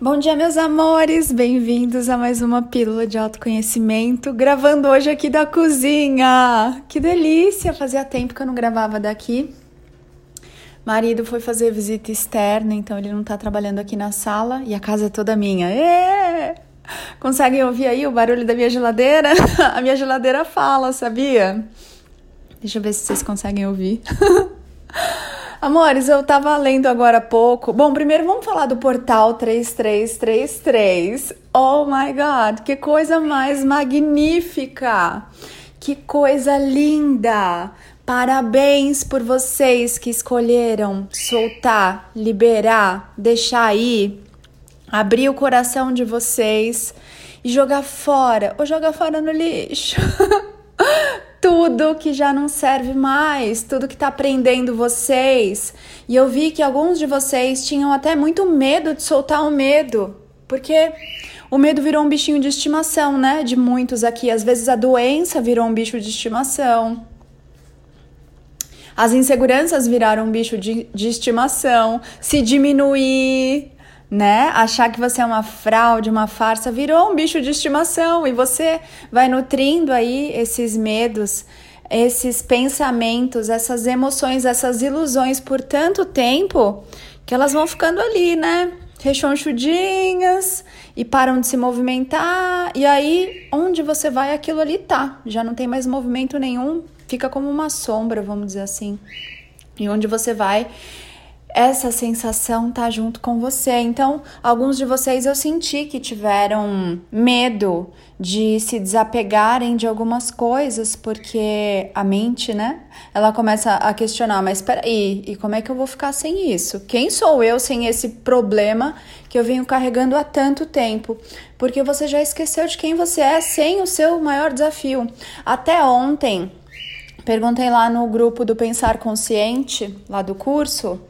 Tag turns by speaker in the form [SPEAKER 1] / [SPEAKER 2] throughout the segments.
[SPEAKER 1] Bom dia, meus amores! Bem-vindos a mais uma Pílula de Autoconhecimento, gravando hoje aqui da cozinha. Que delícia! Fazia tempo que eu não gravava daqui. Marido foi fazer visita externa, então ele não tá trabalhando aqui na sala e a casa é toda minha. É! Conseguem ouvir aí o barulho da minha geladeira? A minha geladeira fala, sabia? Deixa eu ver se vocês conseguem ouvir. Amores, eu tava lendo agora há pouco. Bom, primeiro vamos falar do portal 3333. Oh my god, que coisa mais magnífica! Que coisa linda! Parabéns por vocês que escolheram soltar, liberar, deixar ir, abrir o coração de vocês e jogar fora ou jogar fora no lixo. tudo que já não serve mais, tudo que está prendendo vocês. E eu vi que alguns de vocês tinham até muito medo de soltar o medo, porque o medo virou um bichinho de estimação, né? De muitos aqui. Às vezes a doença virou um bicho de estimação. As inseguranças viraram um bicho de, de estimação. Se diminuir, né? Achar que você é uma fraude, uma farsa, virou um bicho de estimação e você vai nutrindo aí esses medos, esses pensamentos, essas emoções, essas ilusões por tanto tempo que elas vão ficando ali, né? Rechonchudinhas e param de se movimentar, e aí onde você vai aquilo ali tá, já não tem mais movimento nenhum, fica como uma sombra, vamos dizer assim. E onde você vai, essa sensação tá junto com você. Então, alguns de vocês eu senti que tiveram medo de se desapegarem de algumas coisas, porque a mente, né? Ela começa a questionar, mas peraí, e como é que eu vou ficar sem isso? Quem sou eu sem esse problema que eu venho carregando há tanto tempo? Porque você já esqueceu de quem você é sem o seu maior desafio. Até ontem, perguntei lá no grupo do Pensar Consciente, lá do curso,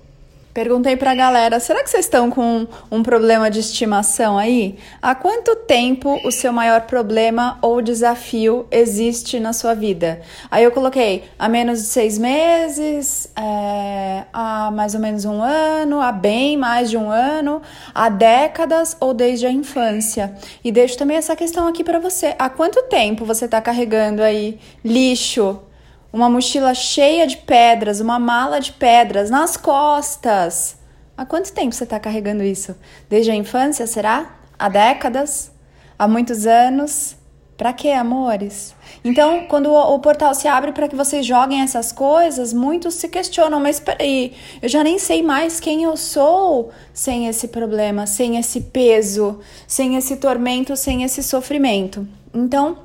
[SPEAKER 1] Perguntei pra galera: será que vocês estão com um problema de estimação aí? Há quanto tempo o seu maior problema ou desafio existe na sua vida? Aí eu coloquei há menos de seis meses, é, há mais ou menos um ano, há bem mais de um ano, há décadas ou desde a infância. E deixo também essa questão aqui para você: há quanto tempo você está carregando aí lixo? Uma mochila cheia de pedras, uma mala de pedras nas costas. Há quanto tempo você está carregando isso? Desde a infância, será? Há décadas? Há muitos anos? Para quê, amores? Então, quando o, o portal se abre para que vocês joguem essas coisas, muitos se questionam, mas peraí, eu já nem sei mais quem eu sou sem esse problema, sem esse peso, sem esse tormento, sem esse sofrimento. Então,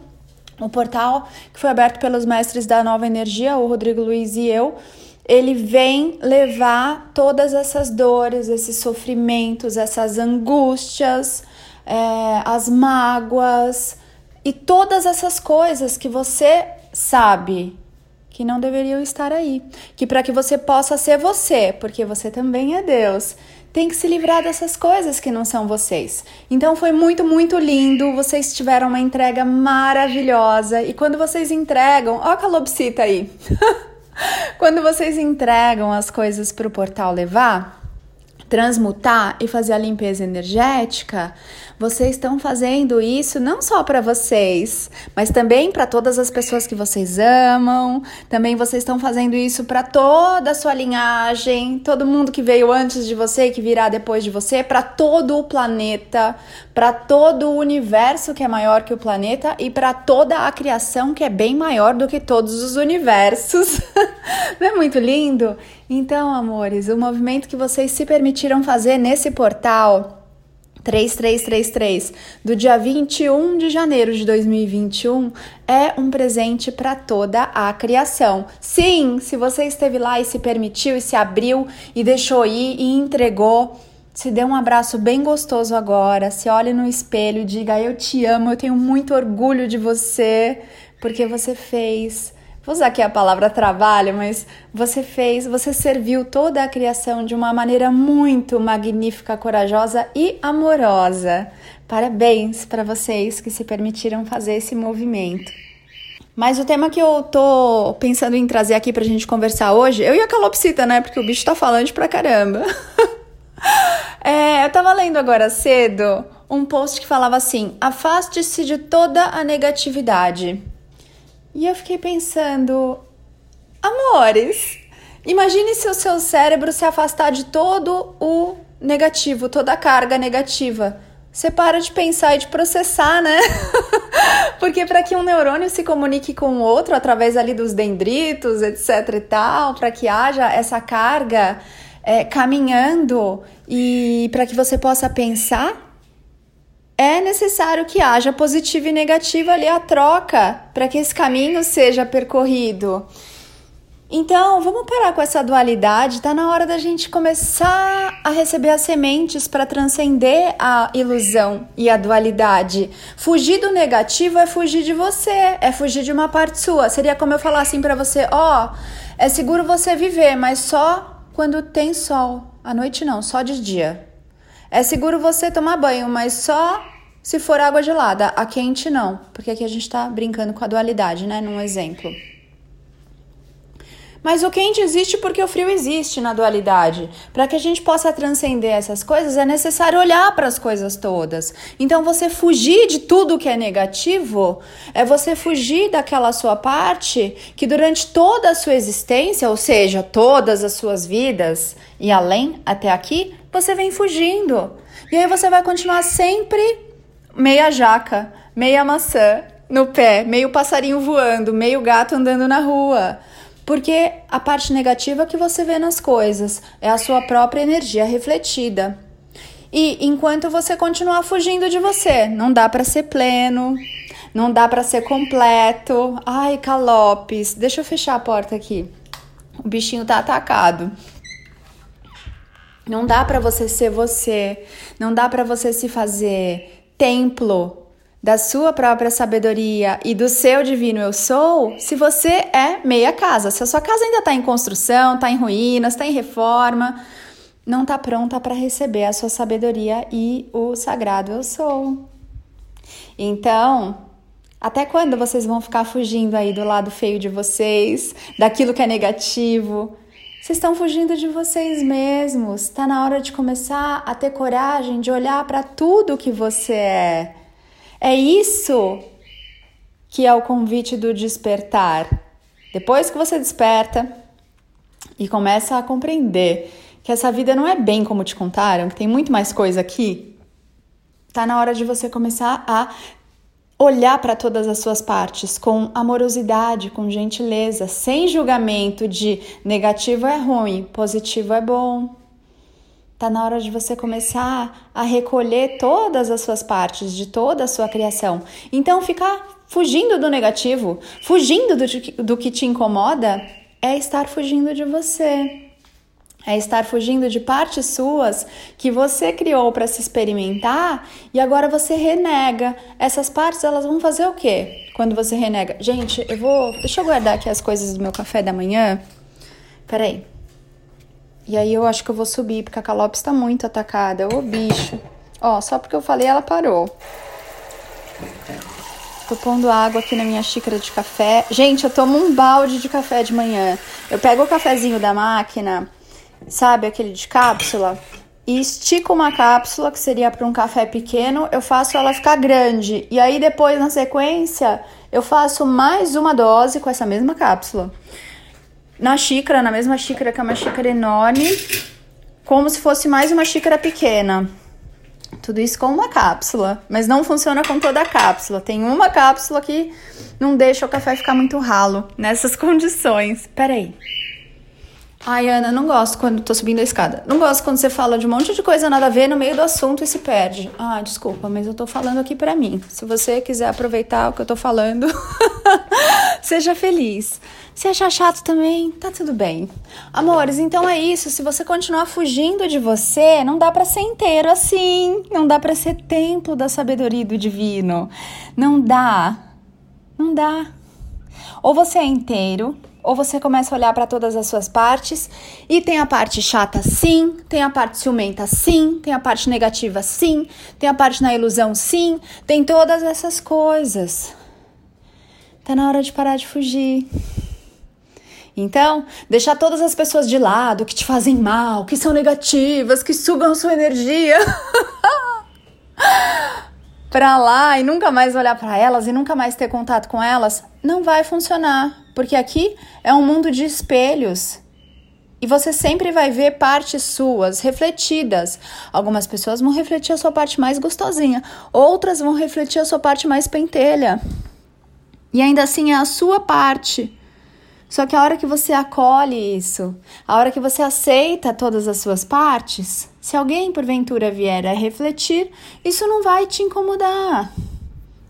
[SPEAKER 1] o portal que foi aberto pelos mestres da Nova Energia, o Rodrigo Luiz e eu, ele vem levar todas essas dores, esses sofrimentos, essas angústias, é, as mágoas e todas essas coisas que você sabe que não deveriam estar aí. Que para que você possa ser você, porque você também é Deus, tem que se livrar dessas coisas que não são vocês. Então foi muito, muito lindo. Vocês tiveram uma entrega maravilhosa. E quando vocês entregam, ó a calopsita aí. quando vocês entregam as coisas para o portal levar, transmutar e fazer a limpeza energética, vocês estão fazendo isso não só para vocês, mas também para todas as pessoas que vocês amam. Também vocês estão fazendo isso para toda a sua linhagem, todo mundo que veio antes de você e que virá depois de você, para todo o planeta, para todo o universo que é maior que o planeta e para toda a criação que é bem maior do que todos os universos. Não é muito lindo? Então, amores, o movimento que vocês se permitiram fazer nesse portal 3333 do dia 21 de janeiro de 2021 é um presente para toda a criação. Sim, se você esteve lá e se permitiu e se abriu e deixou ir e entregou, se dê um abraço bem gostoso agora, se olhe no espelho e diga: Eu te amo, eu tenho muito orgulho de você, porque você fez vou usar aqui a palavra trabalho, mas você fez, você serviu toda a criação de uma maneira muito magnífica, corajosa e amorosa. Parabéns para vocês que se permitiram fazer esse movimento. Mas o tema que eu tô pensando em trazer aqui pra gente conversar hoje, eu e a calopsita, né? Porque o bicho tá falante pra caramba. É, eu tava lendo agora cedo um post que falava assim: afaste-se de toda a negatividade. E eu fiquei pensando, amores, imagine se o seu cérebro se afastar de todo o negativo, toda a carga negativa. Você para de pensar e de processar, né? Porque para que um neurônio se comunique com o outro através ali dos dendritos, etc e tal, para que haja essa carga é, caminhando e para que você possa pensar, é necessário que haja positivo e negativo ali a troca para que esse caminho seja percorrido. Então, vamos parar com essa dualidade. Tá na hora da gente começar a receber as sementes para transcender a ilusão e a dualidade. Fugir do negativo é fugir de você, é fugir de uma parte sua. Seria como eu falar assim para você: ó, oh, é seguro você viver, mas só quando tem sol. À noite não, só de dia. É seguro você tomar banho, mas só se for água gelada. A quente não, porque aqui a gente tá brincando com a dualidade, né? Num exemplo. Mas o quente existe porque o frio existe na dualidade. Para que a gente possa transcender essas coisas, é necessário olhar para as coisas todas. Então, você fugir de tudo que é negativo é você fugir daquela sua parte que durante toda a sua existência, ou seja, todas as suas vidas e além até aqui, você vem fugindo. E aí você vai continuar sempre meia jaca, meia maçã no pé, meio passarinho voando, meio gato andando na rua. Porque a parte negativa que você vê nas coisas é a sua própria energia refletida. E enquanto você continuar fugindo de você, não dá para ser pleno, não dá para ser completo. Ai, calopes, deixa eu fechar a porta aqui. O bichinho tá atacado. Não dá para você ser você, não dá para você se fazer templo da sua própria sabedoria e do seu divino eu sou, se você é meia casa, se a sua casa ainda está em construção, está em ruínas, está em reforma, não está pronta para receber a sua sabedoria e o sagrado eu sou. Então, até quando vocês vão ficar fugindo aí do lado feio de vocês, daquilo que é negativo? Vocês estão fugindo de vocês mesmos. Está na hora de começar a ter coragem de olhar para tudo que você é é isso que é o convite do despertar. Depois que você desperta e começa a compreender que essa vida não é bem como te contaram, que tem muito mais coisa aqui, tá na hora de você começar a olhar para todas as suas partes com amorosidade, com gentileza, sem julgamento de negativo é ruim, positivo é bom. Tá na hora de você começar a recolher todas as suas partes, de toda a sua criação. Então, ficar fugindo do negativo, fugindo do, do que te incomoda, é estar fugindo de você. É estar fugindo de partes suas que você criou para se experimentar e agora você renega. Essas partes elas vão fazer o quê? Quando você renega? Gente, eu vou. Deixa eu guardar aqui as coisas do meu café da manhã. Peraí. E aí eu acho que eu vou subir, porque a Calope está muito atacada. Ô bicho. Ó, só porque eu falei, ela parou. Tô pondo água aqui na minha xícara de café. Gente, eu tomo um balde de café de manhã. Eu pego o cafezinho da máquina, sabe, aquele de cápsula, e estico uma cápsula que seria para um café pequeno, eu faço ela ficar grande. E aí depois, na sequência, eu faço mais uma dose com essa mesma cápsula na xícara, na mesma xícara que é uma xícara enorme, como se fosse mais uma xícara pequena. Tudo isso com uma cápsula, mas não funciona com toda a cápsula. Tem uma cápsula que não deixa o café ficar muito ralo nessas condições. Peraí. Ai, Ana, não gosto quando tô subindo a escada. Não gosto quando você fala de um monte de coisa nada a ver no meio do assunto e se perde. Ah, desculpa, mas eu tô falando aqui pra mim. Se você quiser aproveitar o que eu tô falando, seja feliz. Se achar chato também, tá tudo bem. Amores, então é isso. Se você continuar fugindo de você, não dá para ser inteiro assim. Não dá para ser templo da sabedoria do divino. Não dá. Não dá. Ou você é inteiro ou você começa a olhar para todas as suas partes e tem a parte chata sim, tem a parte ciumenta sim, tem a parte negativa sim, tem a parte na ilusão sim, tem todas essas coisas. Tá na hora de parar de fugir. Então, deixar todas as pessoas de lado que te fazem mal, que são negativas, que sugam sua energia. para lá e nunca mais olhar para elas e nunca mais ter contato com elas, não vai funcionar, porque aqui é um mundo de espelhos. E você sempre vai ver partes suas refletidas. Algumas pessoas vão refletir a sua parte mais gostosinha, outras vão refletir a sua parte mais pentelha. E ainda assim é a sua parte. Só que a hora que você acolhe isso, a hora que você aceita todas as suas partes, se alguém porventura vier a refletir, isso não vai te incomodar.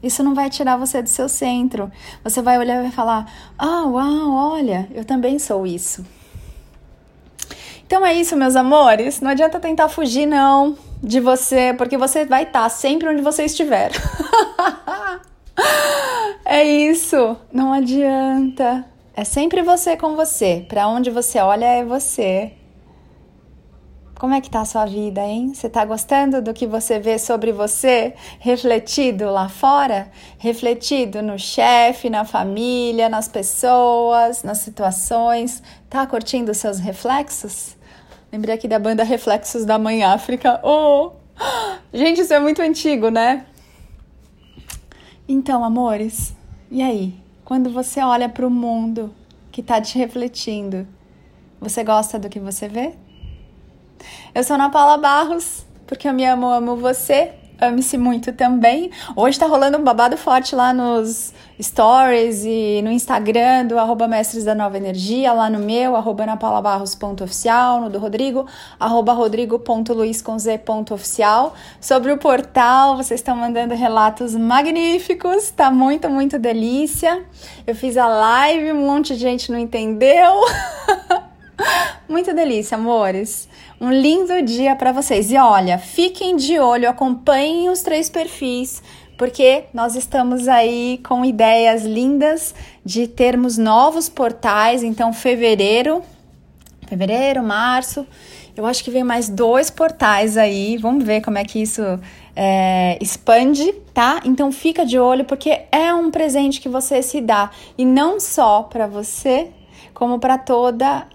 [SPEAKER 1] Isso não vai tirar você do seu centro. Você vai olhar e vai falar: Ah, uau, olha, eu também sou isso. Então é isso, meus amores. Não adianta tentar fugir, não, de você, porque você vai estar sempre onde você estiver. é isso. Não adianta. É sempre você com você. Para onde você olha é você. Como é que tá a sua vida, hein? Você tá gostando do que você vê sobre você refletido lá fora? Refletido no chefe, na família, nas pessoas, nas situações? Tá curtindo os seus reflexos? Lembrei aqui da banda Reflexos da Mãe África. Oh! Gente, isso é muito antigo, né? Então, amores, e aí? Quando você olha para o mundo que está te refletindo, você gosta do que você vê? Eu sou Ana Paula Barros, porque eu me amo, amo você. Ame-se muito também. Hoje tá rolando um babado forte lá nos stories e no Instagram do arroba Mestres da Nova Energia, lá no meu, arroba anapaulabarros.oficial, no do Rodrigo, arroba rodrigo.luiz.z.oficial. Sobre o portal, vocês estão mandando relatos magníficos, tá muito, muito delícia. Eu fiz a live, um monte de gente não entendeu. muito delícia, amores. Um lindo dia para vocês. E olha, fiquem de olho, acompanhem os três perfis, porque nós estamos aí com ideias lindas de termos novos portais. Então, fevereiro, fevereiro, março, eu acho que vem mais dois portais aí. Vamos ver como é que isso é, expande, tá? Então fica de olho porque é um presente que você se dá e não só para você, como para toda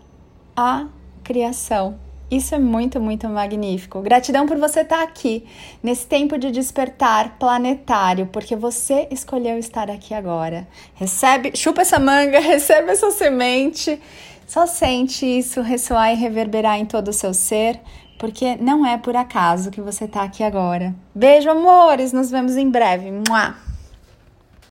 [SPEAKER 1] a criação. Isso é muito, muito magnífico. Gratidão por você estar aqui nesse tempo de despertar planetário, porque você escolheu estar aqui agora. Recebe, chupa essa manga, recebe essa semente. Só sente isso ressoar e reverberar em todo o seu ser, porque não é por acaso que você está aqui agora. Beijo, amores, nos vemos em breve. Mua!